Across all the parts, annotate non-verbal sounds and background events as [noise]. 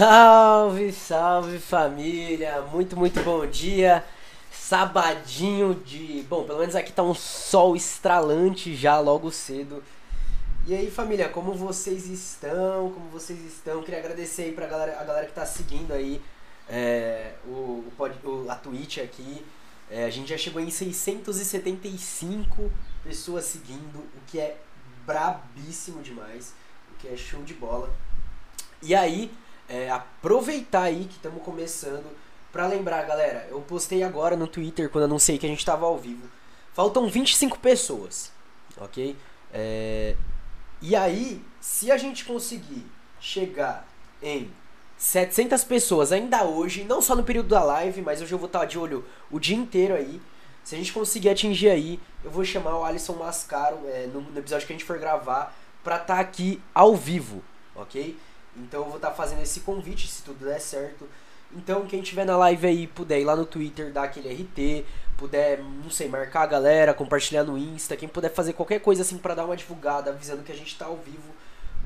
Salve, salve família! Muito, muito bom dia! Sabadinho de. Bom, pelo menos aqui tá um sol estralante já logo cedo. E aí, família, como vocês estão? Como vocês estão? Queria agradecer aí pra galera, a galera que tá seguindo aí é, o, o, a Twitch aqui. É, a gente já chegou em 675 pessoas seguindo, o que é brabíssimo demais, o que é show de bola. E aí, é, aproveitar aí que estamos começando para lembrar, galera, eu postei agora no Twitter quando anunciei que a gente estava ao vivo. Faltam 25 pessoas, ok? É, e aí, se a gente conseguir chegar em 700 pessoas ainda hoje, não só no período da live, mas hoje eu vou estar de olho o dia inteiro aí. Se a gente conseguir atingir aí, eu vou chamar o Alisson Mascaro é, no, no, episódio que a gente for gravar pra estar tá aqui ao vivo, ok? Então eu vou estar tá fazendo esse convite, se tudo der certo. Então quem tiver na live aí, puder ir lá no Twitter, dar aquele RT, puder, não sei, marcar a galera, compartilhar no Insta, quem puder fazer qualquer coisa assim para dar uma divulgada, avisando que a gente tá ao vivo,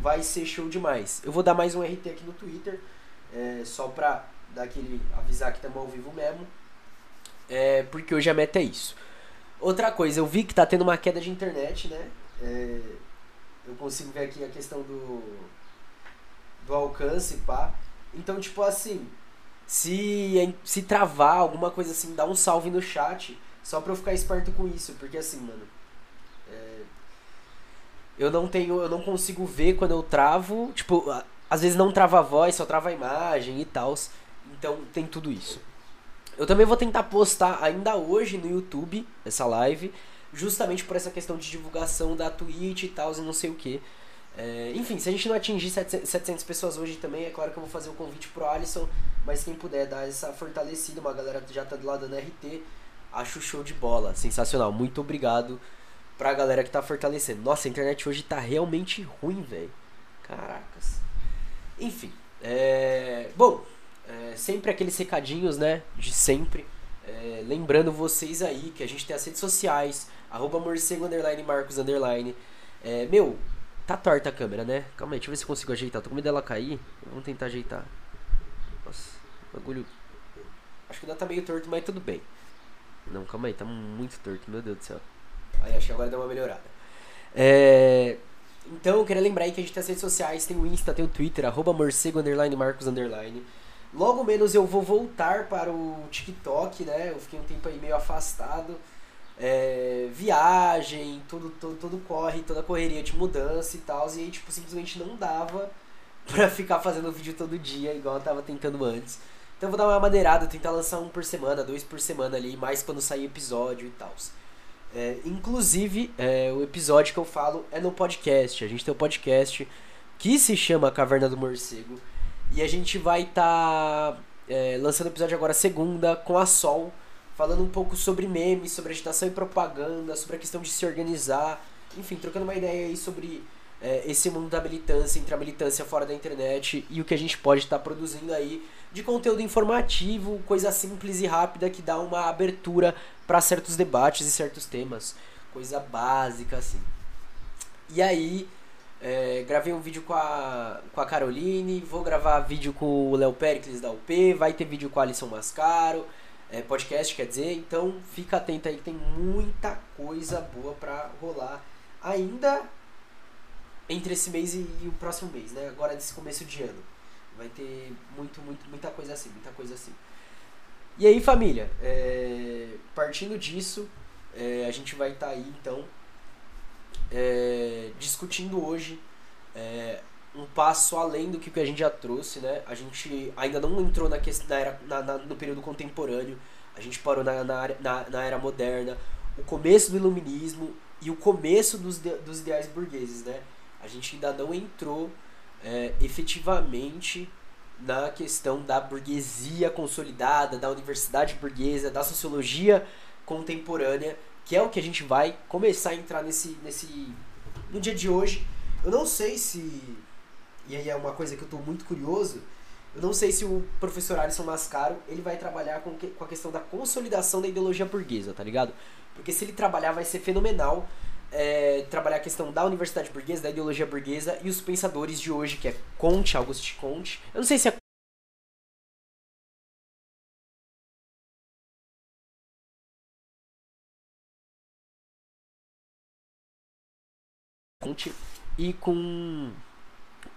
vai ser show demais. Eu vou dar mais um RT aqui no Twitter, é, só pra dar aquele, avisar que estamos ao vivo mesmo. É, porque hoje a meta é isso. Outra coisa, eu vi que tá tendo uma queda de internet, né? É, eu consigo ver aqui a questão do do alcance, pá. Então, tipo assim, se, se travar alguma coisa assim, dá um salve no chat, só pra eu ficar esperto com isso, porque assim, mano. É, eu não tenho. Eu não consigo ver quando eu travo. Tipo, às vezes não trava a voz, só trava a imagem e tal. Então tem tudo isso. Eu também vou tentar postar ainda hoje no YouTube essa live, justamente por essa questão de divulgação da Twitch e tal, e não sei o que. É, enfim, se a gente não atingir 700 pessoas hoje também, é claro que eu vou fazer o convite pro Alisson, mas quem puder dar essa fortalecida, uma galera já tá do lado da RT, acho show de bola, sensacional. Muito obrigado pra galera que tá fortalecendo. Nossa, a internet hoje tá realmente ruim, velho. Caracas. Enfim, é... bom, é, sempre aqueles recadinhos, né, de sempre. É, lembrando vocês aí que a gente tem as redes sociais, arroba morcego, underline, marcos, underline. É, meu, Tá torta a câmera, né? Calma aí, deixa eu ver se consigo ajeitar. Tô com medo dela cair. Vamos tentar ajeitar. Nossa, bagulho. Acho que ainda tá meio torto, mas tudo bem. Não, calma aí, tá muito torto, meu Deus do céu. Aí acho que agora deu uma melhorada. É... Então eu queria lembrar aí que a gente tem as redes sociais, tem o Insta, tem o Twitter, arroba morcego, underline, marcos, underline. Logo menos eu vou voltar para o TikTok, né? Eu fiquei um tempo aí meio afastado é, viagem, tudo, tudo, tudo corre, toda correria de mudança e tal. E aí, tipo, simplesmente não dava [laughs] pra ficar fazendo vídeo todo dia, igual eu tava tentando antes. Então eu vou dar uma maneirada, tentar lançar um por semana, dois por semana ali, mais quando sair episódio e tal. É, inclusive, é, o episódio que eu falo é no podcast. A gente tem um podcast que se chama Caverna do Morcego. E a gente vai estar tá, é, lançando o episódio agora segunda com a Sol falando um pouco sobre memes, sobre agitação e propaganda, sobre a questão de se organizar, enfim, trocando uma ideia aí sobre é, esse mundo da militância, entre a militância fora da internet e o que a gente pode estar tá produzindo aí de conteúdo informativo, coisa simples e rápida que dá uma abertura para certos debates e certos temas, coisa básica assim. E aí, é, gravei um vídeo com a, com a Caroline, vou gravar vídeo com o Léo Pericles da UP, vai ter vídeo com a Alisson Mascaro é, podcast, quer dizer. Então fica atento aí que tem muita coisa boa pra rolar ainda entre esse mês e, e, o próximo mês, né? Agora nesse começo de ano. Vai ter muito, muito, muita coisa assim, muita coisa assim. E aí, família, é, partindo disso, é, a gente vai estar tá aí então é, discutindo hoje é, um passo além do que a gente já trouxe, né? A gente ainda não entrou na, na era, na, na, no período contemporâneo, a gente parou na, na, na, na era moderna, o começo do iluminismo e o começo dos, dos ideais burgueses, né? A gente ainda não entrou é, efetivamente na questão da burguesia consolidada, da universidade burguesa, da sociologia contemporânea, que é o que a gente vai começar a entrar nesse, nesse no dia de hoje. Eu não sei se e aí é uma coisa que eu estou muito curioso, eu não sei se o professor Alisson Mascaro ele vai trabalhar com, que, com a questão da consolidação da ideologia burguesa, tá ligado? Porque se ele trabalhar vai ser fenomenal é, trabalhar a questão da universidade burguesa, da ideologia burguesa e os pensadores de hoje, que é Conte, Auguste Conte. Eu não sei se é Conte e com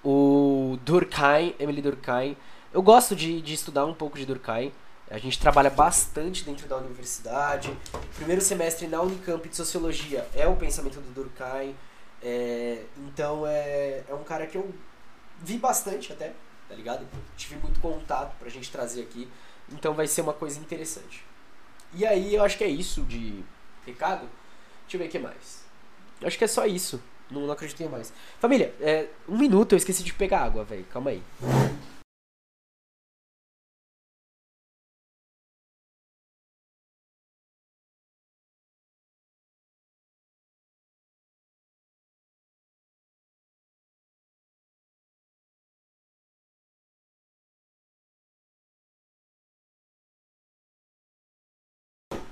o Durkheim, Emily Durkheim. Eu gosto de, de estudar um pouco de Durkheim. A gente trabalha bastante dentro da universidade. Primeiro semestre na Unicamp de Sociologia é o pensamento do Durkheim. É, então é, é um cara que eu vi bastante até, tá ligado? Tive muito contato pra gente trazer aqui. Então vai ser uma coisa interessante. E aí eu acho que é isso de recado. Deixa eu ver o que mais. Eu acho que é só isso. Não, não acredito mais. Família, é, um minuto eu esqueci de pegar água, velho. Calma aí.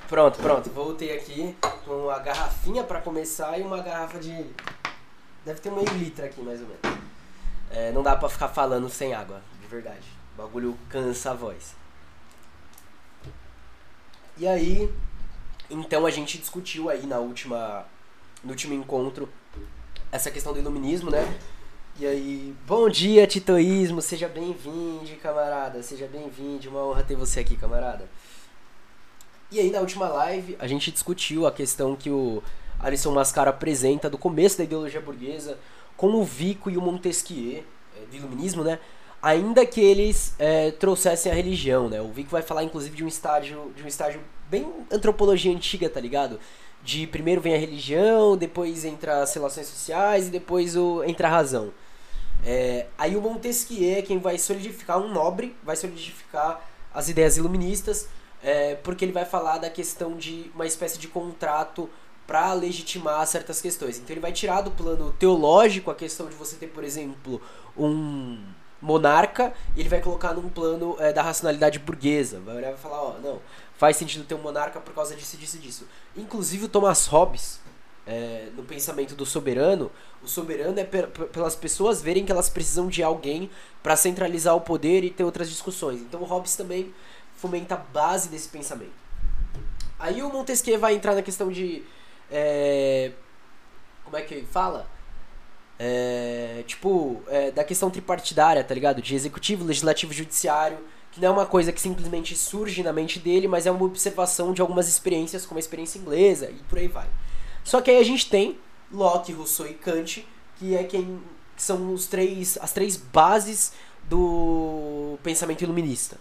Pronto, pronto. Voltei aqui com a garrafinha para começar e uma garrafa de. Deve ter meio litro aqui, mais ou menos. É, não dá pra ficar falando sem água, de verdade. O bagulho cansa a voz. E aí, então a gente discutiu aí na última, no último encontro essa questão do iluminismo, né? E aí, bom dia, titoísmo, seja bem-vindo, camarada, seja bem-vindo, uma honra ter você aqui, camarada. E aí na última live a gente discutiu a questão que o Alisson Mascara apresenta do começo da ideologia burguesa com o Vico e o Montesquieu, é, do iluminismo, né? Ainda que eles é, trouxessem a religião, né? O Vico vai falar inclusive de um estágio, de um estágio bem antropologia antiga, tá ligado? De primeiro vem a religião, depois entra as relações sociais e depois o, entra a razão. É, aí o Montesquieu é quem vai solidificar um nobre, vai solidificar as ideias iluministas é, porque ele vai falar da questão de uma espécie de contrato para legitimar certas questões. Então ele vai tirar do plano teológico a questão de você ter, por exemplo, um monarca e ele vai colocar num plano é, da racionalidade burguesa. Vai olhar e vai falar, ó, não, faz sentido ter um monarca por causa disso, disso, disso. Inclusive o Thomas Hobbes, é, no pensamento do soberano, o soberano é pelas pessoas verem que elas precisam de alguém para centralizar o poder e ter outras discussões. Então o Hobbes também fomenta a base desse pensamento. Aí o Montesquieu vai entrar na questão de. É, como é que fala? É, tipo, é, da questão tripartidária, tá ligado? De executivo, legislativo e judiciário, que não é uma coisa que simplesmente surge na mente dele, mas é uma observação de algumas experiências, como a experiência inglesa e por aí vai. Só que aí a gente tem Locke, Rousseau e Kant, que é quem que são os três, as três bases do pensamento iluminista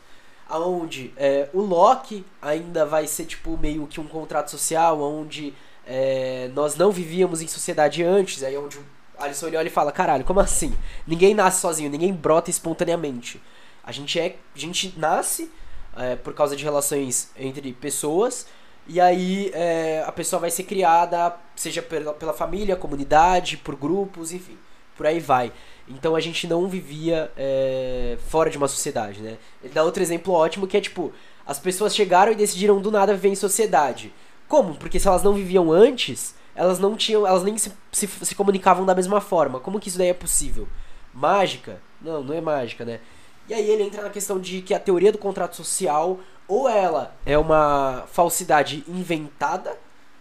aonde é, o Loki ainda vai ser tipo meio que um contrato social, onde é, nós não vivíamos em sociedade antes, aí onde o Alisson olha e fala, caralho, como assim? Ninguém nasce sozinho, ninguém brota espontaneamente. A gente é, a gente nasce é, por causa de relações entre pessoas e aí é, a pessoa vai ser criada, seja pela, pela família, comunidade, por grupos, enfim, por aí vai. Então a gente não vivia é, fora de uma sociedade, né? Ele dá outro exemplo ótimo que é tipo, as pessoas chegaram e decidiram do nada viver em sociedade. Como? Porque se elas não viviam antes, elas não tinham, elas nem se, se, se comunicavam da mesma forma. Como que isso daí é possível? Mágica? Não, não é mágica, né? E aí ele entra na questão de que a teoria do contrato social, ou ela é uma falsidade inventada,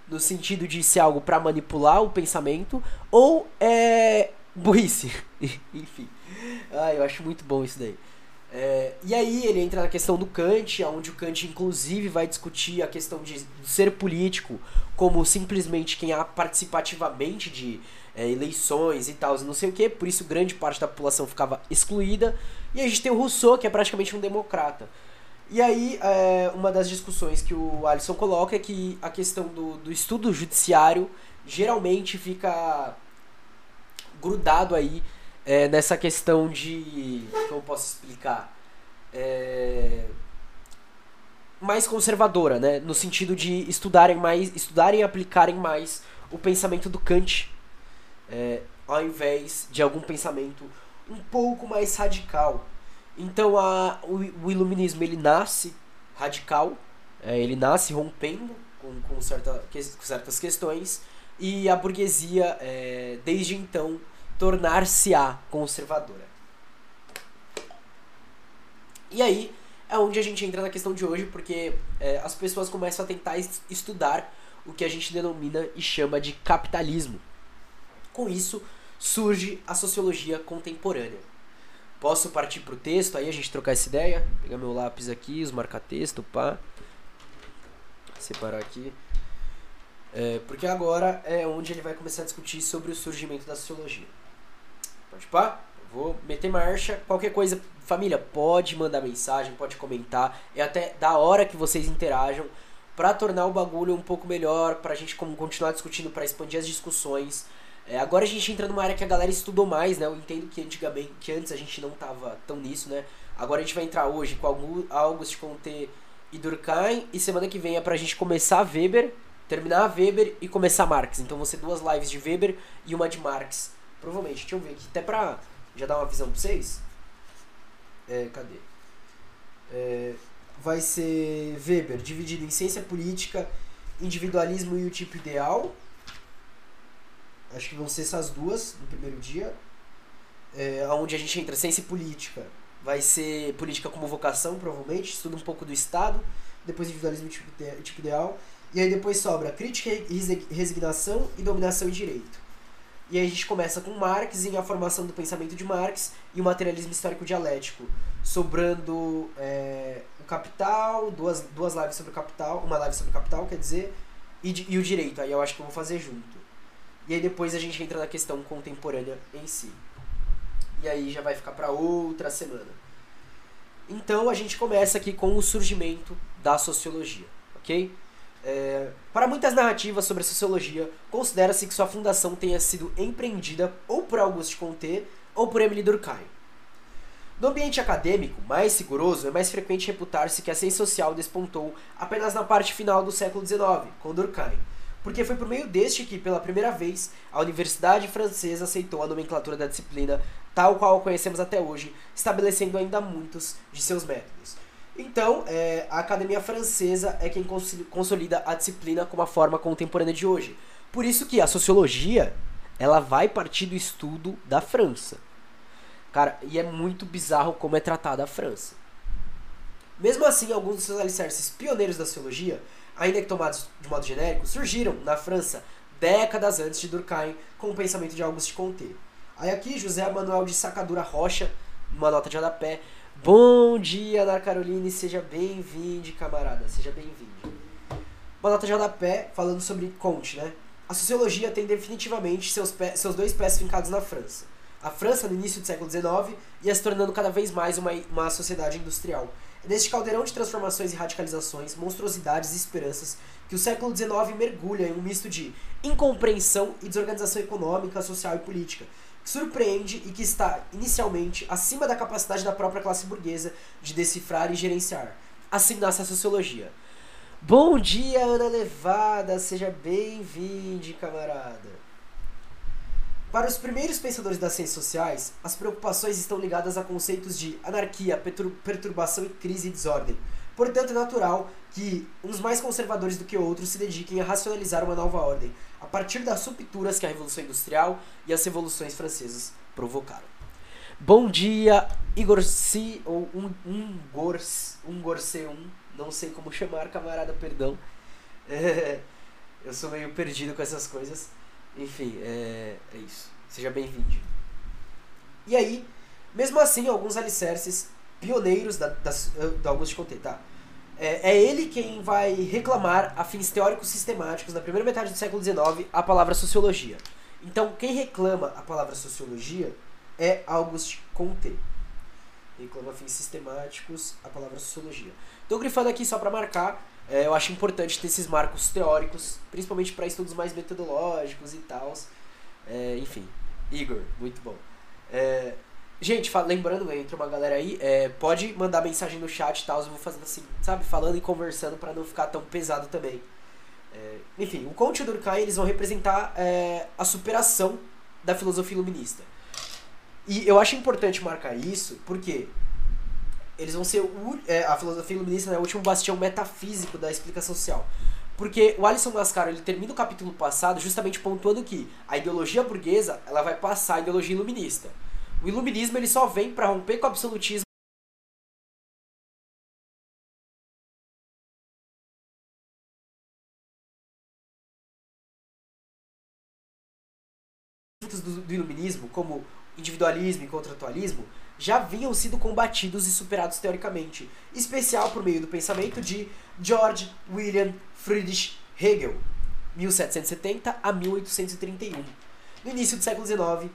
no sentido de ser algo para manipular o pensamento, ou é burrice. [laughs] Enfim. Ah, eu acho muito bom isso daí. É, e aí ele entra na questão do Kant, onde o Kant inclusive vai discutir a questão de ser político como simplesmente quem há participativamente de é, eleições e tal, não sei o que, por isso grande parte da população ficava excluída. E a gente tem o Rousseau, que é praticamente um democrata. E aí, é, uma das discussões que o Alisson coloca é que a questão do, do estudo judiciário geralmente fica grudado aí é, nessa questão de. Como posso explicar? É, mais conservadora, né? No sentido de estudarem mais, estudarem e aplicarem mais o pensamento do Kant, é, ao invés de algum pensamento um pouco mais radical. Então a, o, o iluminismo ele nasce radical, é, ele nasce rompendo com, com, certa, com certas questões e a burguesia é, desde então tornar-se-á conservadora. E aí é onde a gente entra na questão de hoje, porque é, as pessoas começam a tentar estudar o que a gente denomina e chama de capitalismo. Com isso, surge a sociologia contemporânea. Posso partir para o texto, aí a gente trocar essa ideia? Pegar meu lápis aqui, os marca-texto, pá. Separar aqui. É, porque agora é onde ele vai começar a discutir sobre o surgimento da sociologia. Pode pá? Vou meter marcha. Qualquer coisa, família, pode mandar mensagem, pode comentar. É até da hora que vocês interajam para tornar o bagulho um pouco melhor, pra gente continuar discutindo, para expandir as discussões. É, agora a gente entra numa área que a galera estudou mais, né? Eu entendo que antigamente, que antes a gente não tava tão nisso, né? Agora a gente vai entrar hoje com August Comte e Durkheim e semana que vem é pra gente começar Weber, terminar Weber e começar Marx. Então vão ser duas lives de Weber e uma de Marx. Provavelmente, deixa eu ver aqui, até pra já dar uma visão pra vocês. É, cadê? É, vai ser Weber dividido em ciência política, individualismo e o tipo ideal Acho que vão ser essas duas no primeiro dia. É, onde a gente entra ciência política. Vai ser política como vocação, provavelmente. Estuda um pouco do Estado. Depois individualismo e tipo, tipo ideal. E aí depois sobra crítica resignação e dominação e direito. E aí a gente começa com Marx e a formação do pensamento de Marx e o materialismo histórico dialético. Sobrando é, o capital, duas, duas lives sobre o capital, uma live sobre o capital, quer dizer, e, e o direito. Aí eu acho que eu vou fazer junto. E aí depois a gente entra na questão contemporânea em si. E aí já vai ficar para outra semana. Então a gente começa aqui com o surgimento da sociologia, ok? É, para muitas narrativas sobre a sociologia, considera-se que sua fundação tenha sido empreendida ou por Auguste Comte ou por Emile Durkheim. No ambiente acadêmico, mais seguro, é mais frequente reputar-se que a ciência social despontou apenas na parte final do século XIX, com Durkheim, porque foi por meio deste que, pela primeira vez, a Universidade Francesa aceitou a nomenclatura da disciplina, tal qual a conhecemos até hoje, estabelecendo ainda muitos de seus métodos. Então, é, a Academia Francesa é quem consolida a disciplina como a forma contemporânea de hoje. Por isso que a sociologia, ela vai partir do estudo da França. Cara, e é muito bizarro como é tratada a França. Mesmo assim, alguns dos seus alicerces pioneiros da sociologia ainda que tomados de modo genérico, surgiram na França décadas antes de Durkheim com o pensamento de Auguste Comte. Aí aqui, José Manuel de Sacadura Rocha, uma nota de rodapé. Bom dia, Ana Caroline, seja bem-vindo, camarada, seja bem-vindo. De rodapé falando sobre Comte, né? A sociologia tem definitivamente seus, pé, seus dois pés fincados na França. A França, no início do século XIX, ia se tornando cada vez mais uma, uma sociedade industrial Neste caldeirão de transformações e radicalizações, monstruosidades e esperanças, que o século XIX mergulha em um misto de incompreensão e desorganização econômica, social e política, surpreende e que está, inicialmente, acima da capacidade da própria classe burguesa de decifrar e gerenciar. Assim nasce a sociologia. Bom dia, Ana Levada, seja bem-vindo, camarada. Para os primeiros pensadores das ciências sociais, as preocupações estão ligadas a conceitos de anarquia, perturbação e crise e desordem. Portanto, é natural que uns mais conservadores do que outros se dediquem a racionalizar uma nova ordem, a partir das rupturas que a Revolução Industrial e as revoluções francesas provocaram. Bom dia, Igor C, ou um, um Gors, um Gorse1, não sei como chamar, camarada, perdão. É, [laughs] eu sou meio perdido com essas coisas. Enfim, é, é isso. Seja bem-vindo. E aí, mesmo assim, alguns alicerces pioneiros da, das, da Augusto Comte, tá? É, é, ele quem vai reclamar, a fins teóricos sistemáticos, na primeira metade do século XIX, a palavra sociologia. Então, quem reclama a palavra sociologia é Auguste Comte. Reclama a fins sistemáticos a palavra sociologia. Estou grifando aqui só para marcar é, eu acho importante ter esses marcos teóricos, principalmente para estudos mais metodológicos e tal. É, enfim, Igor, muito bom. É, gente, lembrando, entra uma galera aí, é, pode mandar mensagem no chat e tal, eu vou fazendo assim, sabe, falando e conversando para não ficar tão pesado também. É, enfim, o Conte e o Durkheim eles vão representar é, a superação da filosofia iluminista. E eu acho importante marcar isso, porque eles vão ser o, é, a filosofia iluminista é né, o último bastião metafísico da explicação social. Porque o Alisson Mascaro ele termina o capítulo passado justamente pontuando que a ideologia burguesa ela vai passar a ideologia iluminista. O iluminismo ele só vem para romper com o absolutismo do, do iluminismo como individualismo e contratualismo, já haviam sido combatidos e superados teoricamente, especial por meio do pensamento de George William Friedrich Hegel, 1770 a 1831. No início do século XIX,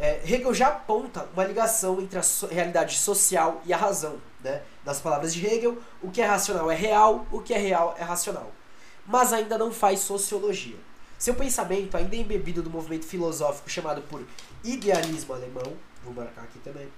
é, Hegel já aponta uma ligação entre a so realidade social e a razão. Né? Nas palavras de Hegel, o que é racional é real, o que é real é racional. Mas ainda não faz sociologia. Seu pensamento, ainda é embebido do movimento filosófico chamado por idealismo alemão, vou marcar aqui também,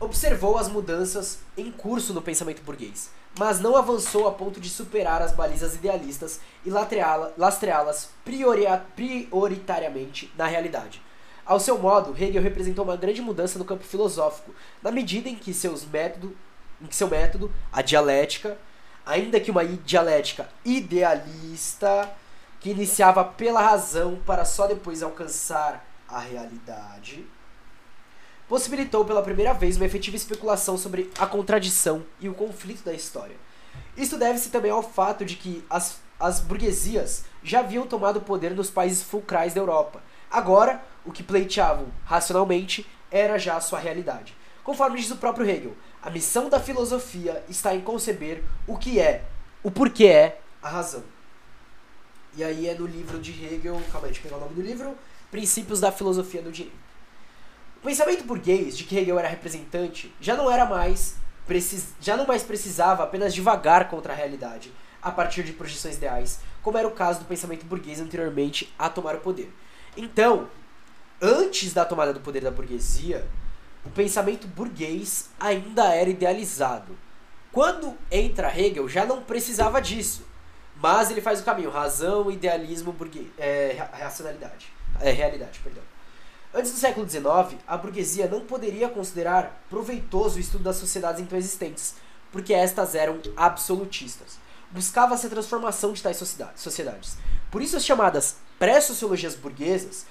observou as mudanças em curso no pensamento burguês, mas não avançou a ponto de superar as balizas idealistas e lastreá-las prioritariamente na realidade. Ao seu modo, Hegel representou uma grande mudança no campo filosófico, na medida em que, seus método, em que seu método, a dialética, ainda que uma dialética idealista, que iniciava pela razão para só depois alcançar a realidade, possibilitou pela primeira vez uma efetiva especulação sobre a contradição e o conflito da história. Isso deve-se também ao fato de que as, as burguesias já haviam tomado poder nos países fulcrais da Europa. Agora, o que pleiteavam racionalmente era já a sua realidade. Conforme diz o próprio Hegel, a missão da filosofia está em conceber o que é, o porquê é a razão. E aí é no livro de Hegel, calma aí, deixa eu pegar o nome do livro, Princípios da Filosofia do Direito. O pensamento burguês de que Hegel era representante já não era mais precis... já não mais precisava apenas divagar contra a realidade a partir de projeções ideais, como era o caso do pensamento burguês anteriormente a tomar o poder. Então, antes da tomada do poder da burguesia, o pensamento burguês ainda era idealizado. Quando entra Hegel, já não precisava disso. Mas ele faz o caminho, razão, idealismo, burguês, é, racionalidade, é, realidade, perdão. Antes do século XIX, a burguesia não poderia considerar proveitoso o estudo das sociedades então existentes, porque estas eram absolutistas. Buscava-se a transformação de tais sociedades. Por isso, as chamadas pré-sociologias burguesas,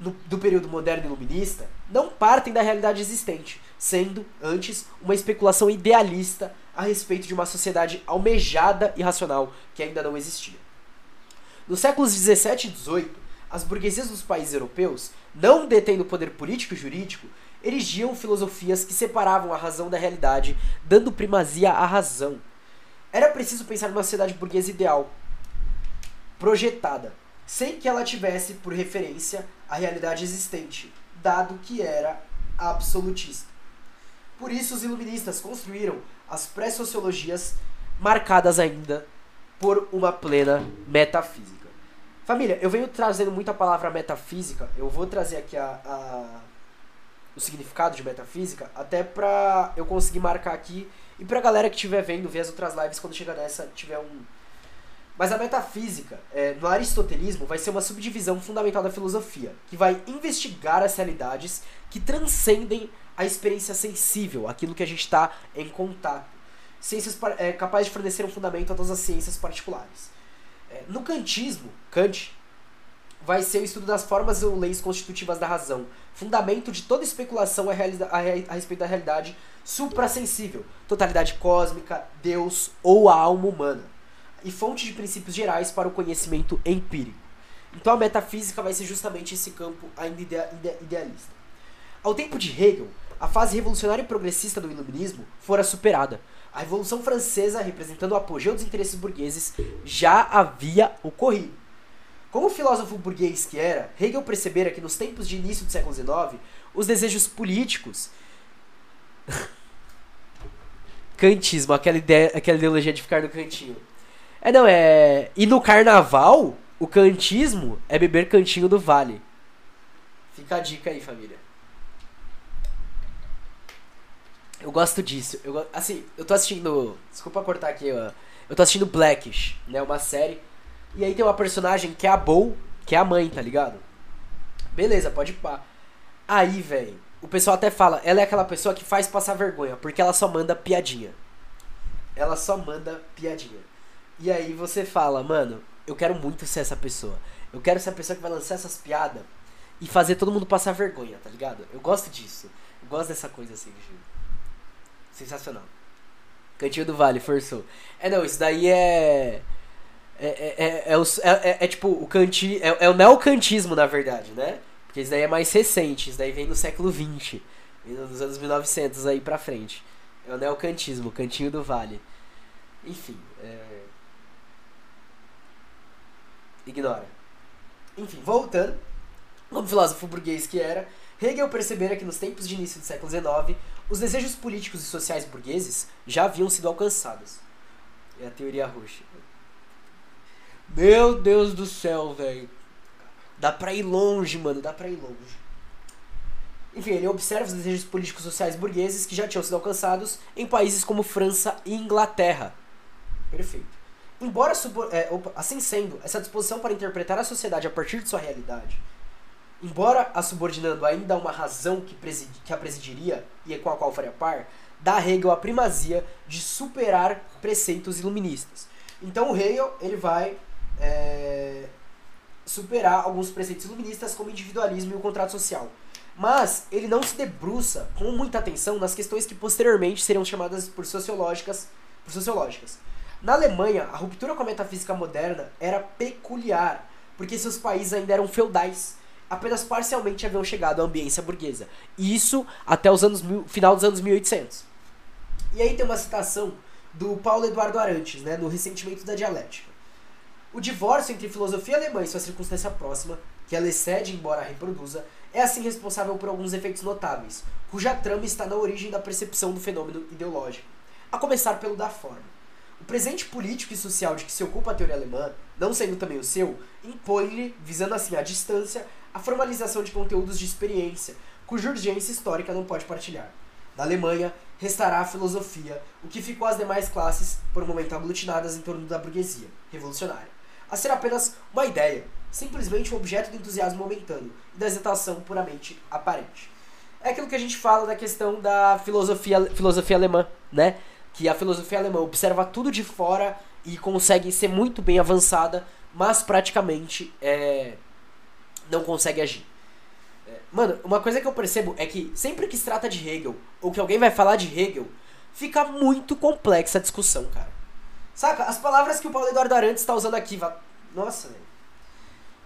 no, do período moderno iluminista, não partem da realidade existente, sendo, antes, uma especulação idealista a respeito de uma sociedade almejada e racional que ainda não existia. Nos séculos 17 e 18, as burguesias dos países europeus, não detendo poder político e jurídico, erigiam filosofias que separavam a razão da realidade, dando primazia à razão. Era preciso pensar numa sociedade burguesa ideal, projetada, sem que ela tivesse por referência a realidade existente, dado que era absolutista. Por isso, os iluministas construíram as pré-sociologias marcadas ainda por uma plena metafísica. Família, eu venho trazendo muito a palavra metafísica. Eu vou trazer aqui a, a o significado de metafísica, até pra eu conseguir marcar aqui e pra galera que estiver vendo, ver as outras lives quando chegar nessa, tiver um. Mas a metafísica, é, no aristotelismo, vai ser uma subdivisão fundamental da filosofia, que vai investigar as realidades que transcendem a experiência sensível, aquilo que a gente está em contato. Ciências é, capazes de fornecer um fundamento a todas as ciências particulares. É, no kantismo, Kant vai ser o estudo das formas ou leis constitutivas da razão, fundamento de toda especulação a, a, a respeito da realidade suprassensível, totalidade cósmica, Deus ou a alma humana, e fonte de princípios gerais para o conhecimento empírico. Então a metafísica vai ser justamente esse campo ainda idealista. Ao tempo de Hegel, a fase revolucionária e progressista do iluminismo fora superada, a Revolução Francesa, representando o apogeu dos interesses burgueses, já havia ocorrido. Como filósofo burguês que era, Hegel percebera que nos tempos de início do século XIX, os desejos políticos. [laughs] Cantismo, aquela, ideia, aquela ideologia de ficar no cantinho. É, não, é. E no carnaval, o cantismo é beber cantinho do vale. Fica a dica aí, família. Eu gosto disso. Eu, assim, eu tô assistindo. Desculpa cortar aqui, ó. Eu tô assistindo Blackish, né? Uma série. E aí tem uma personagem que é a Bo, que é a mãe, tá ligado? Beleza, pode pá. Aí, velho, o pessoal até fala, ela é aquela pessoa que faz passar vergonha, porque ela só manda piadinha. Ela só manda piadinha. E aí você fala, mano, eu quero muito ser essa pessoa. Eu quero ser a pessoa que vai lançar essas piadas e fazer todo mundo passar vergonha, tá ligado? Eu gosto disso. Eu gosto dessa coisa assim, gente. Sensacional. Cantinho do Vale, forçou. É, não, isso daí é. É, é, é, é, é- é- é tipo o canti, é, é o neocantismo, na verdade, né? Porque isso daí é mais recente, isso daí vem no século XX, nos anos 1900 aí pra frente. É o neocantismo, o cantinho do vale. Enfim, é... ignora. Enfim, voltando, como filósofo burguês que era, Hegel percebera que nos tempos de início do século XIX, os desejos políticos e sociais burgueses já haviam sido alcançados. É a teoria roxa. Meu Deus do céu, velho. Dá pra ir longe, mano, dá pra ir longe. Enfim, ele observa os desejos políticos e sociais burgueses que já tinham sido alcançados em países como França e Inglaterra. Perfeito. Embora, é, assim sendo, essa disposição para interpretar a sociedade a partir de sua realidade, embora a subordinando ainda a uma razão que, que a presidiria e com a qual faria par, dá a Hegel a primazia de superar preceitos iluministas. Então o Hegel ele vai é, superar alguns preceitos iluministas como individualismo e o contrato social. Mas ele não se debruça com muita atenção nas questões que posteriormente seriam chamadas por sociológicas, por sociológicas. Na Alemanha, a ruptura com a metafísica moderna era peculiar, porque seus países ainda eram feudais, apenas parcialmente haviam chegado à ambiência burguesa. Isso até os anos final dos anos 1800. E aí tem uma citação do Paulo Eduardo Arantes, né, no Ressentimento da Dialética. O divórcio entre filosofia alemã e sua circunstância próxima, que ela excede embora reproduza, é assim responsável por alguns efeitos notáveis, cuja trama está na origem da percepção do fenômeno ideológico, a começar pelo da forma. O presente político e social de que se ocupa a teoria alemã, não sendo também o seu, impõe-lhe, visando assim a distância, a formalização de conteúdos de experiência, cuja urgência histórica não pode partilhar. Na Alemanha, restará a filosofia, o que ficou às demais classes, por um momento aglutinadas em torno da burguesia revolucionária, a ser apenas uma ideia, simplesmente um objeto de entusiasmo momentâneo e da excitação puramente aparente. É aquilo que a gente fala da questão da filosofia, filosofia alemã, né? Que a filosofia alemã observa tudo de fora e consegue ser muito bem avançada, mas praticamente é, não consegue agir. É, Mano, uma coisa que eu percebo é que sempre que se trata de Hegel, ou que alguém vai falar de Hegel, fica muito complexa a discussão, cara. Saca? As palavras que o Paulo Eduardo Arantes está usando aqui. va- Nossa, velho.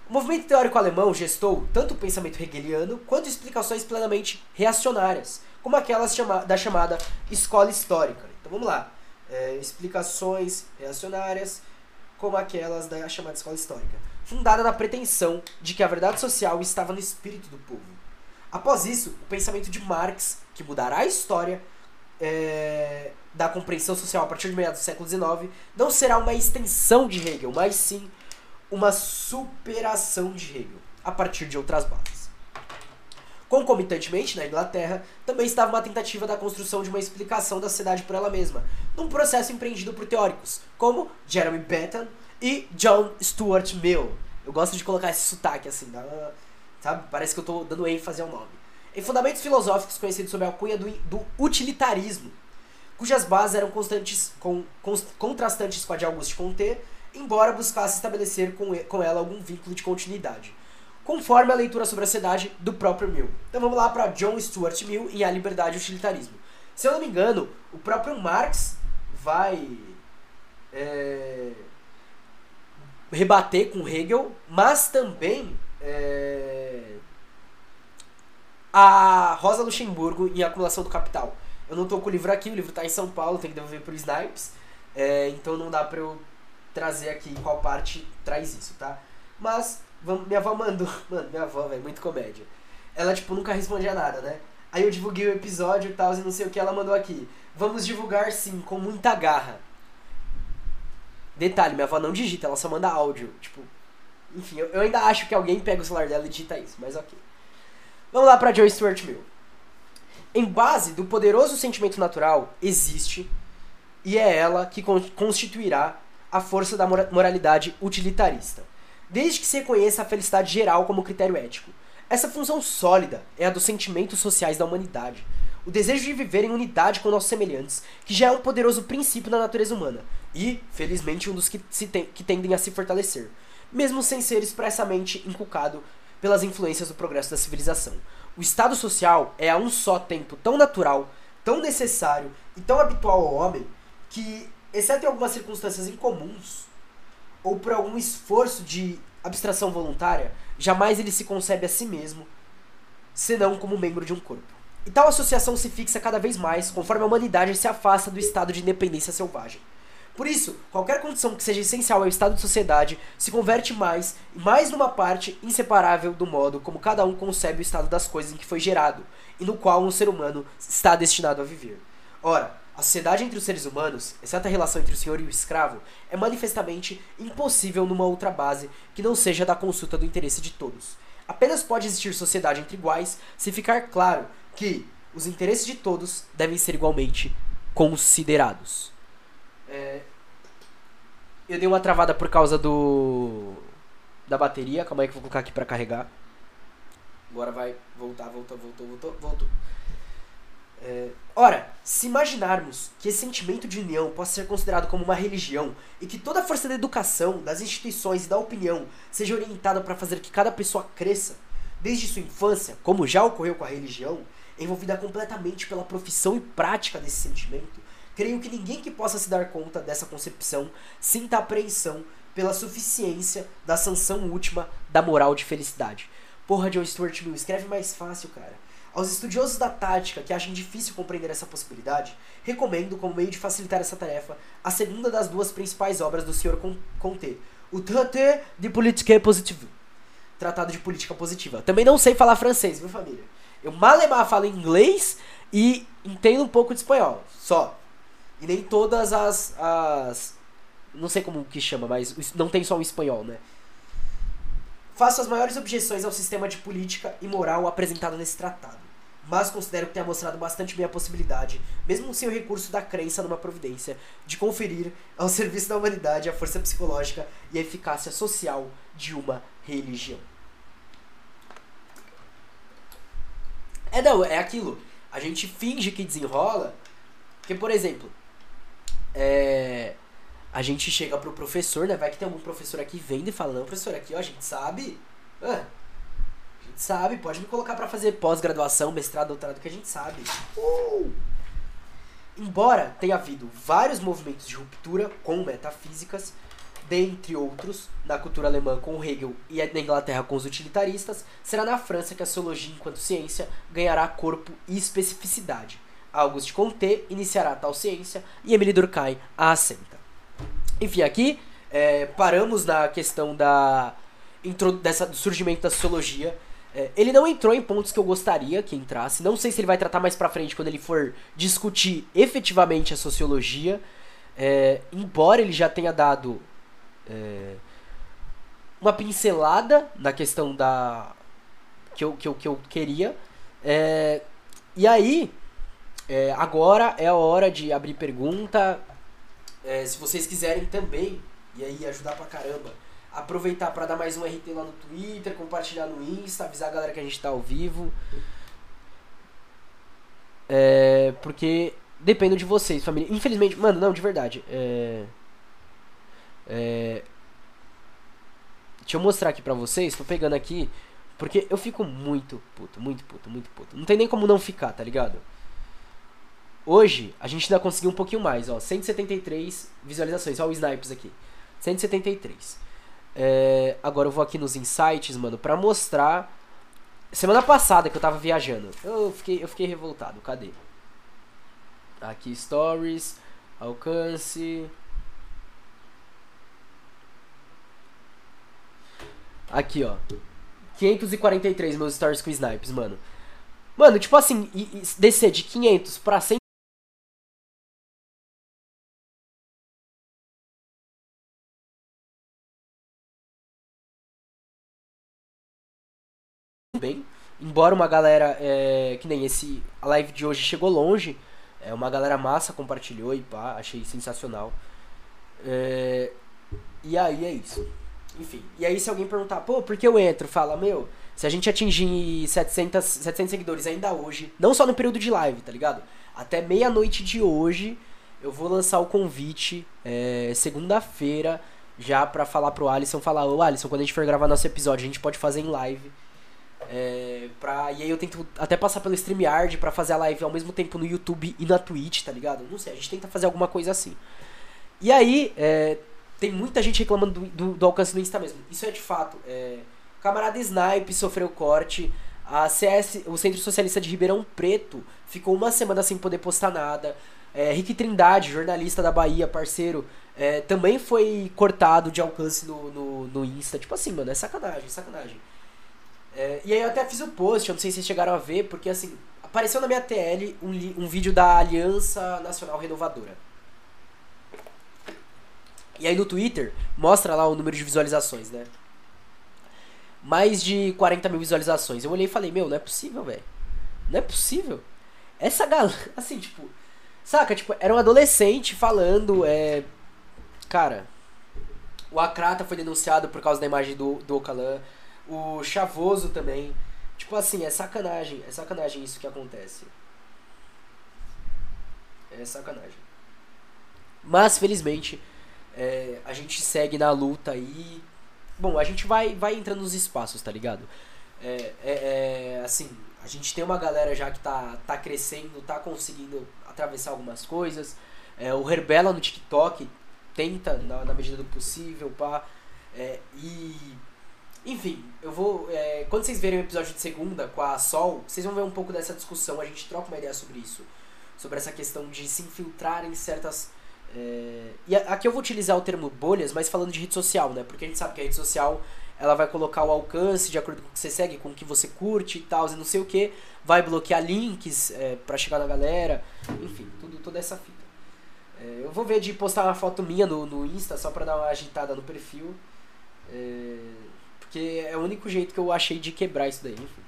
O movimento teórico alemão gestou tanto o pensamento hegeliano quanto explicações plenamente reacionárias, como aquelas chama da chamada escola histórica. Então vamos lá. É, explicações reacionárias, como aquelas da chamada escola histórica, fundada na pretensão de que a verdade social estava no espírito do povo. Após isso, o pensamento de Marx, que mudará a história é, da compreensão social a partir de meados do século XIX, não será uma extensão de Hegel, mas sim uma superação de Hegel, a partir de outras bases. Concomitantemente, na Inglaterra, também estava uma tentativa da construção de uma explicação da sociedade por ela mesma, num processo empreendido por teóricos, como Jeremy Bentham e John Stuart Mill. Eu gosto de colocar esse sotaque assim, sabe? Parece que eu estou dando ênfase ao nome. Em fundamentos filosóficos conhecidos sob a alcunha do, do utilitarismo, cujas bases eram constantes, com, contrastantes com a de Auguste Comte, embora buscasse estabelecer com, e- com ela algum vínculo de continuidade, conforme a leitura sobre a sociedade do próprio Mill. Então vamos lá para John Stuart Mill em A Liberdade e o Utilitarismo. Se eu não me engano, o próprio Marx vai é, rebater com Hegel, mas também é, a Rosa Luxemburgo em Acumulação do Capital. Eu não tô com o livro aqui, o livro tá em São Paulo, tem que devolver pro Snipes, é, então não dá pra eu trazer aqui qual parte traz isso, tá? Mas, vamos, minha avó mandou, [laughs] mano, minha avó, velho, muito comédia. Ela, tipo, nunca respondia nada, né? Aí eu divulguei o episódio e tal, e não sei o que ela mandou aqui. Vamos divulgar sim, com muita garra. Detalhe, minha avó não digita, ela só manda áudio. Tipo, enfim, eu, eu ainda acho que alguém pega o celular dela e digita isso, mas ok. Vamos lá pra Joe Stuart Mill. Em base do poderoso sentimento natural, existe, e é ela que con- constituirá a força da mora- moralidade utilitarista, desde que se reconheça a felicidade geral como critério ético. Essa função sólida é a dos sentimentos sociais da humanidade, o desejo de viver em unidade com nossos semelhantes, que já é um poderoso princípio da natureza humana, e, felizmente, um dos que, se que tendem a se fortalecer, mesmo sem ser expressamente inculcado pelas influências do progresso da civilização. O estado social é a um só tempo tão natural, tão necessário e tão habitual ao homem que, exceto em algumas circunstâncias incomuns, ou por algum esforço de abstração voluntária, jamais ele se concebe a si mesmo, senão como membro de um corpo. E tal associação se fixa cada vez mais conforme a humanidade se afasta do estado de independência selvagem. Por isso, qualquer condição que seja essencial ao estado de sociedade se converte mais e mais numa parte inseparável do modo como cada um concebe o estado das coisas em que foi gerado e no qual um ser humano está destinado a viver. Ora, a sociedade entre os seres humanos, exceto a relação entre o senhor e o escravo, é manifestamente impossível numa outra base que não seja da consulta do interesse de todos. Apenas pode existir sociedade entre iguais se ficar claro que os interesses de todos devem ser igualmente considerados. É... Eu dei uma travada por causa do. da bateria. Calma aí que eu vou colocar aqui pra carregar. Agora vai voltar, voltou, voltou, voltou, voltou. É... Ora, se imaginarmos que esse sentimento de união possa ser considerado como uma religião e que toda a força da educação, das instituições e da opinião seja orientada para fazer que cada pessoa cresça, desde sua infância, como já ocorreu com a religião, envolvida completamente pela profissão e prática desse sentimento, creio que ninguém que possa se dar conta dessa concepção sinta apreensão pela suficiência da sanção última da moral de felicidade. Porra, John Stuart Mill, escreve mais fácil, cara. Aos estudiosos da tática que acham difícil compreender essa possibilidade, recomendo, como meio de facilitar essa tarefa, a segunda das duas principais obras do Sr. Comte, o Traité de Politique Positive. Tratado de Política Positiva. Também não sei falar francês, viu, família? Eu malemar falo inglês e entendo um pouco de espanhol, só. E nem todas as, as não sei como que chama, mas não tem só um espanhol, né? Faço as maiores objeções ao sistema de política e moral apresentado nesse tratado, mas considero que tenha mostrado bastante bem a possibilidade, mesmo sem o recurso da crença numa providência, de conferir ao serviço da humanidade a força psicológica e a eficácia social de uma religião. É não, é aquilo. A gente finge que desenrola, porque por exemplo, é, a gente chega pro professor, né? Vai que tem algum professor aqui vendo e fala, não, professor, aqui ó, a gente sabe. Ah, a gente sabe, pode me colocar para fazer pós-graduação, mestrado, doutorado, que a gente sabe. Uh! Embora tenha havido vários movimentos de ruptura com metafísicas, dentre outros, na cultura alemã com Hegel e na Inglaterra com os utilitaristas, será na França que a sociologia enquanto ciência ganhará corpo e especificidade. Auguste Comte iniciará tal ciência e Emile Durkheim a assenta. Enfim, aqui é, paramos na questão da dessa, do surgimento da sociologia. É, ele não entrou em pontos que eu gostaria que entrasse. Não sei se ele vai tratar mais pra frente quando ele for discutir efetivamente a sociologia. É, embora ele já tenha dado é, uma pincelada na questão da que eu, que eu, que eu queria. É, e aí, é, agora é a hora de abrir pergunta. É, se vocês quiserem também, e aí ajudar pra caramba, aproveitar para dar mais um RT lá no Twitter, compartilhar no Insta, avisar a galera que a gente tá ao vivo. É, porque dependo de vocês, família. Infelizmente, mano, não, de verdade. É, é, deixa eu mostrar aqui pra vocês, tô pegando aqui, porque eu fico muito puto, muito puto, muito puto. Não tem nem como não ficar, tá ligado? Hoje, a gente ainda conseguiu um pouquinho mais, ó. 173 visualizações. Ó o Snipes aqui. 173. É, agora eu vou aqui nos insights, mano, pra mostrar... Semana passada que eu tava viajando. Eu fiquei, eu fiquei revoltado. Cadê? Aqui, stories. Alcance. Aqui, ó. 543 meus stories com snipes, mano. Mano, tipo assim, descer de 500 pra 100 bem. Embora uma galera, é, que nem esse, a live de hoje chegou longe, é, uma galera massa compartilhou e pá, achei sensacional. É, e aí é isso. Enfim, e aí se alguém perguntar, pô, por que eu entro? Fala, meu, se a gente atingir 700, 700 seguidores ainda hoje, não só no período de live, tá ligado? Até meia-noite de hoje, eu vou lançar o convite, é, segunda-feira, já pra falar pro Alisson, falar, ô Alisson, quando a gente for gravar nosso episódio, a gente pode fazer em live. É, pra, e aí eu tento até passar pelo StreamYard pra fazer a live ao mesmo tempo no YouTube e na Twitch, tá ligado? Não sei, a gente tenta fazer alguma coisa assim. E aí, é, tem muita gente reclamando do, do, do, alcance do Insta mesmo. Isso é de fato. É, camarada Snipe sofreu corte. A CS, o Centro Socialista de Ribeirão Preto, ficou uma semana sem poder postar nada. É, Rick Trindade, jornalista da Bahia, parceiro, é, também foi cortado de alcance no, no, no, Insta. Tipo assim, mano, é sacanagem, sacanagem. É, e aí eu até fiz o post, eu não sei se vocês chegaram a ver, porque assim, apareceu na minha TL um, um vídeo da Aliança Nacional Renovadora. E aí no Twitter, mostra lá o número de visualizações, né? Mais de 40 mil visualizações. Eu olhei e falei, meu, não é possível, velho. Não é possível. Essa galera, [laughs] assim, tipo, Saca, tipo, era um adolescente falando, é. Cara, o Akrata foi denunciado por causa da imagem do, do Ocalan. O Chavoso também. Tipo assim, é sacanagem. É sacanagem isso que acontece. É sacanagem. Mas, felizmente, é, a gente segue na luta aí. Bom, a gente vai, vai entrando nos espaços, tá ligado? É, é, é, assim, a gente tem uma galera já que tá, tá crescendo, tá conseguindo atravessar algumas coisas. É, o Herbela no TikTok tenta, na, na medida do possível, pá. É, e. Enfim, eu vou. É, quando vocês verem o episódio de segunda com a Sol, vocês vão ver um pouco dessa discussão. A gente troca uma ideia sobre isso. Sobre essa questão de se infiltrar em certas. É, e aqui eu vou utilizar o termo bolhas, mas falando de rede social, né? Porque a gente sabe que a rede social ela vai colocar o alcance de acordo com o que você segue, com o que você curte e tal, e não sei o que, vai bloquear links é, para chegar na galera, enfim, tudo, toda essa fita. É, eu vou ver de postar uma foto minha no, no Insta só pra dar uma agitada no perfil, é, porque é o único jeito que eu achei de quebrar isso daí, enfim.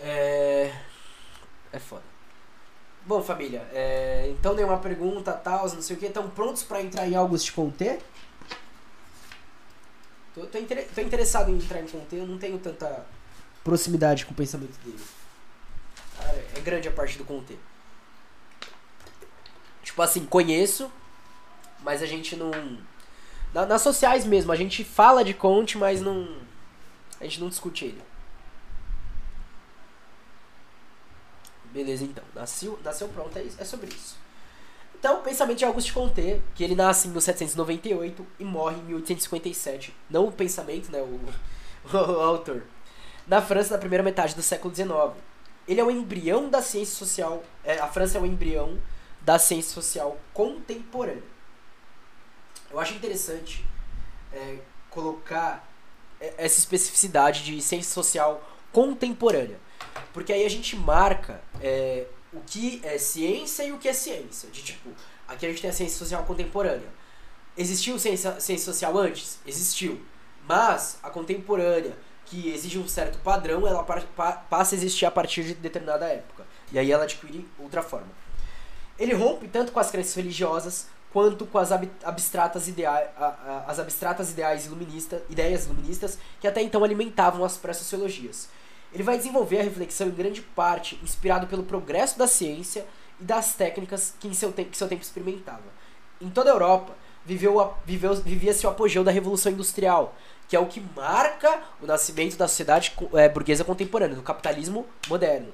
É, é foda. Bom, família, é, então dei uma pergunta, tal, não sei o que, estão prontos para entrar em algo te conter? Tô, tô, inter... tô interessado em entrar em Conte, eu não tenho tanta proximidade com o pensamento dele. É grande a parte do Conte. Tipo assim, conheço, mas a gente não. Na, nas sociais mesmo, a gente fala de Conte, mas não. A gente não discute ele. Beleza, então. Nasceu, nasceu pronto, é, é sobre isso. Então, o pensamento de Auguste Comte, que ele nasce em 1798 e morre em 1857. Não o pensamento, né, o, o, [laughs] o autor. Na França, na primeira metade do século XIX. Ele é o embrião da ciência social. É, a França é o embrião da ciência social contemporânea. Eu acho interessante é, colocar é, essa especificidade de ciência social contemporânea. Porque aí a gente marca é, o que é ciência e o que é ciência. De tipo, aqui a gente tem a ciência social contemporânea. Existiu ciência, ciência social antes? Existiu. Mas a contemporânea, que exige um certo padrão, ela pa, pa, passa a existir a partir de determinada época. E aí ela adquire outra forma. Ele rompe tanto com as crenças religiosas quanto com as abstratas, idea as abstratas ideais iluminista, ideias iluministas que até então alimentavam as pré-sociologias. Ele vai desenvolver a reflexão em grande parte inspirado pelo progresso da ciência e das técnicas que, em seu, que seu tempo experimentava. Em toda a Europa, viveu, viveu, vivia-se o apogeu da Revolução Industrial, que é o que marca o nascimento da sociedade é, burguesa contemporânea, do capitalismo moderno.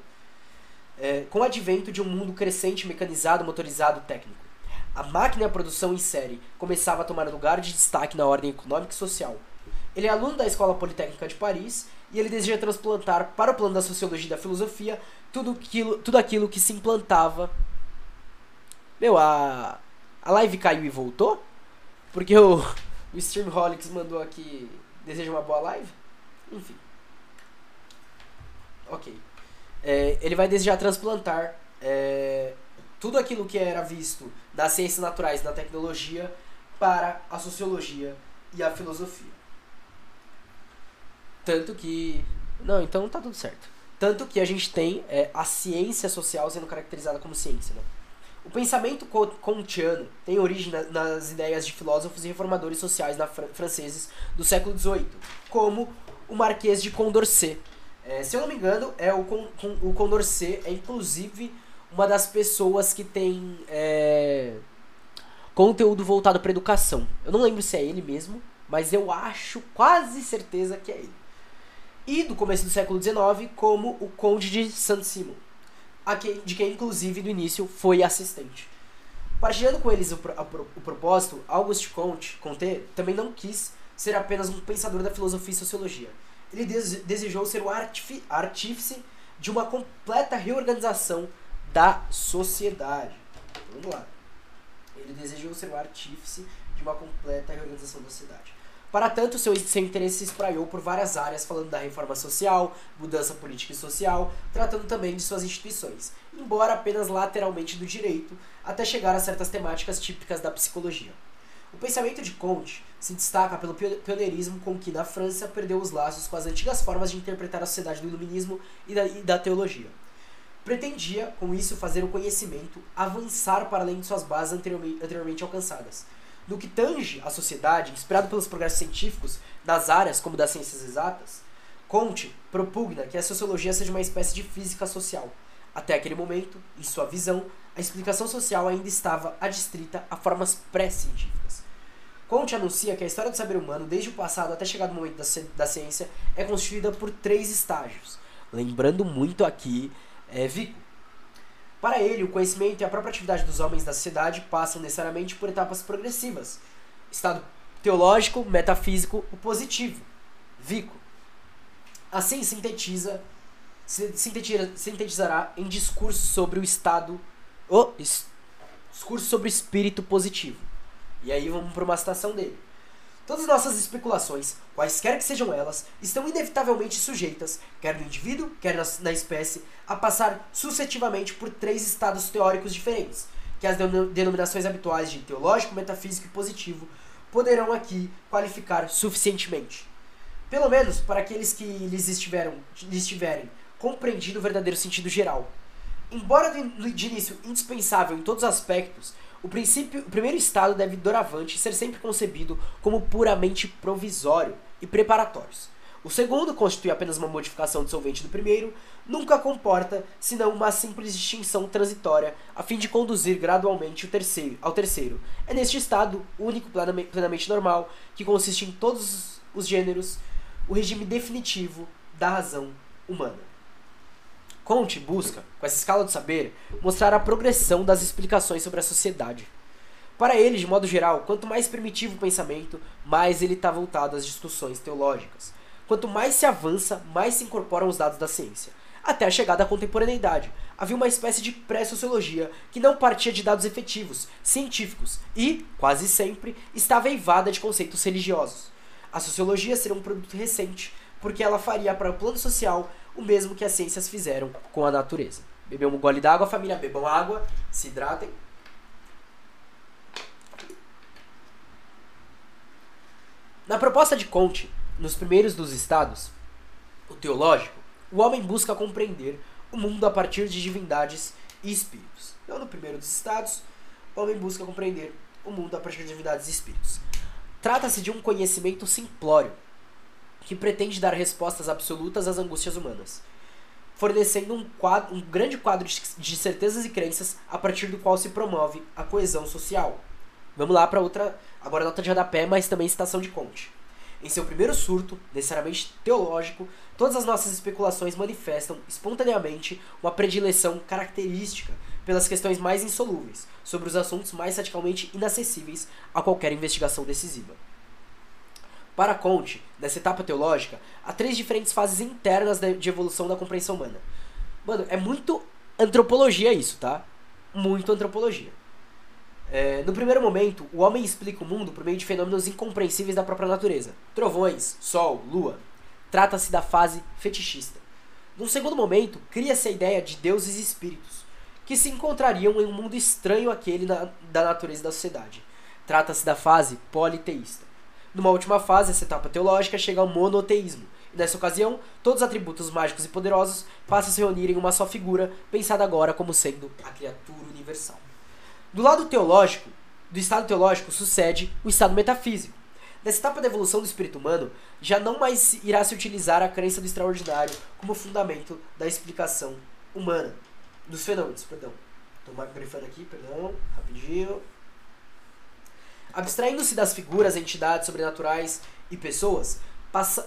É, com o advento de um mundo crescente, mecanizado, motorizado, técnico. A máquina e a produção em série começava a tomar lugar de destaque na ordem econômica e social. Ele é aluno da Escola Politécnica de Paris e ele deseja transplantar para o plano da sociologia e da filosofia tudo aquilo, tudo aquilo que se implantava. Meu, a, a live caiu e voltou? Porque o, [laughs] o Streamholics mandou aqui. Deseja uma boa live? Enfim. Ok. É, ele vai desejar transplantar é, tudo aquilo que era visto das ciências naturais da tecnologia para a sociologia e a filosofia. Kanto que. Não, então tá tudo certo. Tanto que a gente tem é, a ciência social sendo caracterizada como ciência. Né? O pensamento kantiano tem origem na, nas ideias de filósofos e reformadores sociais na, franceses do século XVIII, como o Marquês de Condorcet. É, se eu não me engano, é o, o Condorcet é inclusive uma das pessoas que tem é, conteúdo voltado para educação. Eu não lembro se é ele mesmo, mas eu acho quase certeza que é ele e do começo do século XIX como o Conde de Saint-Simon, de quem inclusive no início foi assistente. Partilhando com eles o, pro, o propósito, Auguste Comte, Comte também não quis ser apenas um pensador da filosofia e sociologia. Ele desejou ser o artífice de uma completa reorganização da sociedade. Vamos lá. Ele desejou ser o artífice de uma completa reorganização da sociedade. Para tanto, seu, seu interesse se espraiou por várias áreas, falando da reforma social, mudança política e social, tratando também de suas instituições, embora apenas lateralmente do direito, até chegar a certas temáticas típicas da psicologia. O pensamento de Comte se destaca pelo pioneirismo com que, na França, perdeu os laços com as antigas formas de interpretar a sociedade do iluminismo e da, e da teologia. Pretendia, com isso, fazer o conhecimento avançar para além de suas bases anteriormente, anteriormente alcançadas. No que tange a sociedade, inspirado pelos progressos científicos nas áreas como das ciências exatas, Comte propugna que a sociologia seja uma espécie de física social. Até aquele momento, em sua visão, a explicação social ainda estava adstrita a formas pré-científicas. Comte anuncia que a história do saber humano, desde o passado até chegar no momento da, ciência, é constituída por três estágios. Lembrando muito aqui é, Vico. Para ele, o conhecimento e a própria atividade dos homens da sociedade passam necessariamente por etapas progressivas. Estado teológico, metafísico, o positivo. Vico. Assim sintetiza, sintetiza sintetizará em discurso sobre o estado. Discurso sobre o espírito positivo. E aí vamos para uma citação dele. Todas as nossas especulações, quaisquer que sejam elas, estão inevitavelmente sujeitas, quer no indivíduo, quer na, espécie, a passar sucessivamente por três estados teóricos diferentes, que as denominações habituais de teológico, metafísico e positivo poderão aqui qualificar suficientemente. Pelo menos para aqueles que lhes, estiveram, lhes tiverem compreendido o verdadeiro sentido geral. Embora de início indispensável em todos os aspectos, o, princípio, o primeiro estado deve doravante ser sempre concebido como puramente provisório e preparatórios. O segundo constitui apenas uma modificação dissolvente do primeiro, nunca comporta senão uma simples distinção transitória a fim de conduzir gradualmente o terceiro, ao terceiro. É neste estado, único plenamente normal, que consiste em todos os gêneros, o regime definitivo da razão humana. Conte busca, com essa escala do saber, mostrar a progressão das explicações sobre a sociedade. Para ele, de modo geral, quanto mais primitivo o pensamento, mais ele está voltado às discussões teológicas. Quanto mais se avança, mais se incorporam os dados da ciência. Até a chegada à contemporaneidade, havia uma espécie de pré-sociologia que não partia de dados efetivos, científicos, e, quase sempre, estava eivada de conceitos religiosos. A sociologia seria um produto recente, porque ela faria para o plano social o mesmo que as ciências fizeram com a natureza. Beber um gole d'água, família, bebam água, se hidratem. Na proposta de Conte, nos primeiros dos estados, o teológico, o homem busca compreender o mundo a partir de divindades e espíritos. Então, no primeiro dos estados, o homem busca compreender o mundo a partir de divindades e espíritos. Trata-se de um conhecimento simplório, que pretende dar respostas absolutas às angústias humanas, fornecendo um, quadro, um grande quadro de certezas e crenças a partir do qual se promove a coesão social. Vamos lá para outra, agora nota de rodapé, mas também citação de Conte. Em seu primeiro surto, necessariamente teológico, todas as nossas especulações manifestam espontaneamente uma predileção característica pelas questões mais insolúveis, sobre os assuntos mais radicalmente inacessíveis a qualquer investigação decisiva. Para Conte, nessa etapa teológica, há três diferentes fases internas de evolução da compreensão humana. Mano, é muito antropologia isso, tá? Muito antropologia. É, no primeiro momento, o homem explica o mundo por meio de fenômenos incompreensíveis da própria natureza. Trovões, sol, lua. Trata-se da fase fetichista. Num segundo momento, cria-se a ideia de deuses e espíritos, que se encontrariam em um mundo estranho àquele na, da natureza da sociedade. Trata-se da fase politeísta. Numa última fase, essa etapa teológica chega ao monoteísmo. E nessa ocasião, todos os atributos mágicos e poderosos passam a se reunir em uma só figura, pensada agora como sendo a criatura universal. Do lado teológico, do estado teológico sucede o estado metafísico. Nessa etapa da evolução do espírito humano, já não mais irá se utilizar a crença do extraordinário como fundamento da explicação humana, dos fenômenos, perdão. Estou grifando aqui, perdão, rapidinho. Abstraindo-se das figuras, entidades sobrenaturais e pessoas,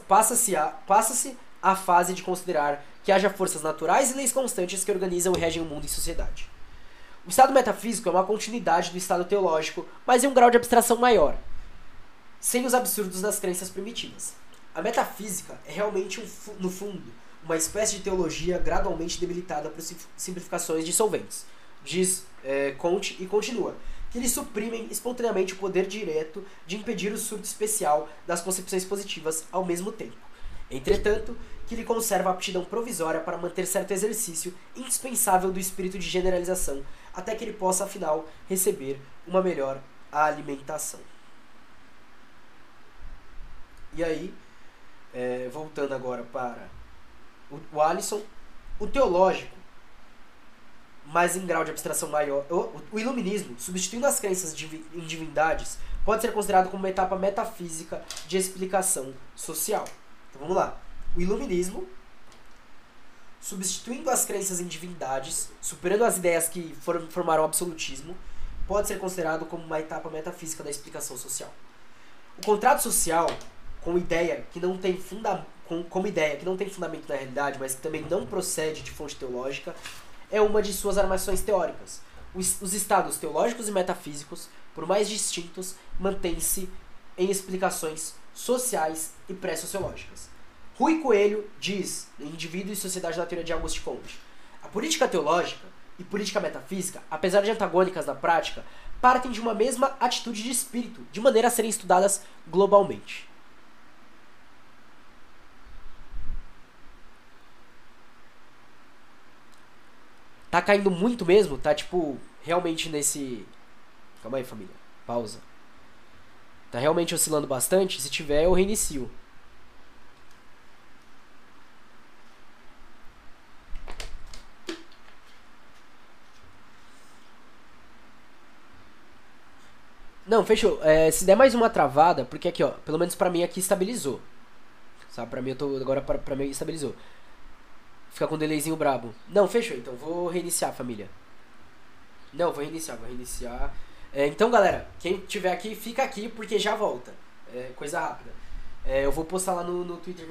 passa-se a, passa a fase de considerar que haja forças naturais e leis constantes que organizam e regem o mundo e sociedade. O estado metafísico é uma continuidade do estado teológico, mas em um grau de abstração maior, sem os absurdos das crenças primitivas. A metafísica é realmente, no fundo, uma espécie de teologia gradualmente debilitada por simplificações dissolventes. Diz é, Conte e continua que eles suprimem espontaneamente o poder direto de impedir o surto especial das concepções positivas ao mesmo tempo. Entretanto, que lhe conserva a aptidão provisória para manter certo exercício indispensável do espírito de generalização, até que ele possa, afinal, receber uma melhor alimentação. E aí, é, voltando agora para o, o Alisson, o teológico mas em grau de abstração maior. O, iluminismo, substituindo as crenças em divindades, pode ser considerado como uma etapa metafísica de explicação social. Então vamos lá. O iluminismo, substituindo as crenças em divindades, superando as ideias que formaram o absolutismo, pode ser considerado como uma etapa metafísica da explicação social. O contrato social, com ideia que não tem funda com, como ideia que não tem fundamento na realidade, mas que também não procede de fonte teológica, é uma de suas armações teóricas. Os, os estados teológicos e metafísicos, por mais distintos, mantêm-se em explicações sociais e pré-sociológicas. Rui Coelho diz, em Indivíduo e Sociedade na Teoria de Auguste Comte, a política teológica e política metafísica, apesar de antagônicas na prática, partem de uma mesma atitude de espírito, de maneira a serem estudadas globalmente. Tá caindo muito mesmo? Tá tipo, realmente nesse. Calma aí, família. Pausa. Tá realmente oscilando bastante? Se tiver, eu reinicio. Não, fechou. É, se der mais uma travada, porque aqui, ó, pelo menos pra mim aqui estabilizou. Sabe, pra mim eu tô. Agora pra, pra mim estabilizou. Fica com um delayzinho brabo. Não, fechou. Então vou reiniciar, família. Não, vou reiniciar, vou reiniciar. É, então, galera, quem tiver aqui, fica aqui porque já volta. É, coisa rápida. É, eu vou postar lá no, no Twitter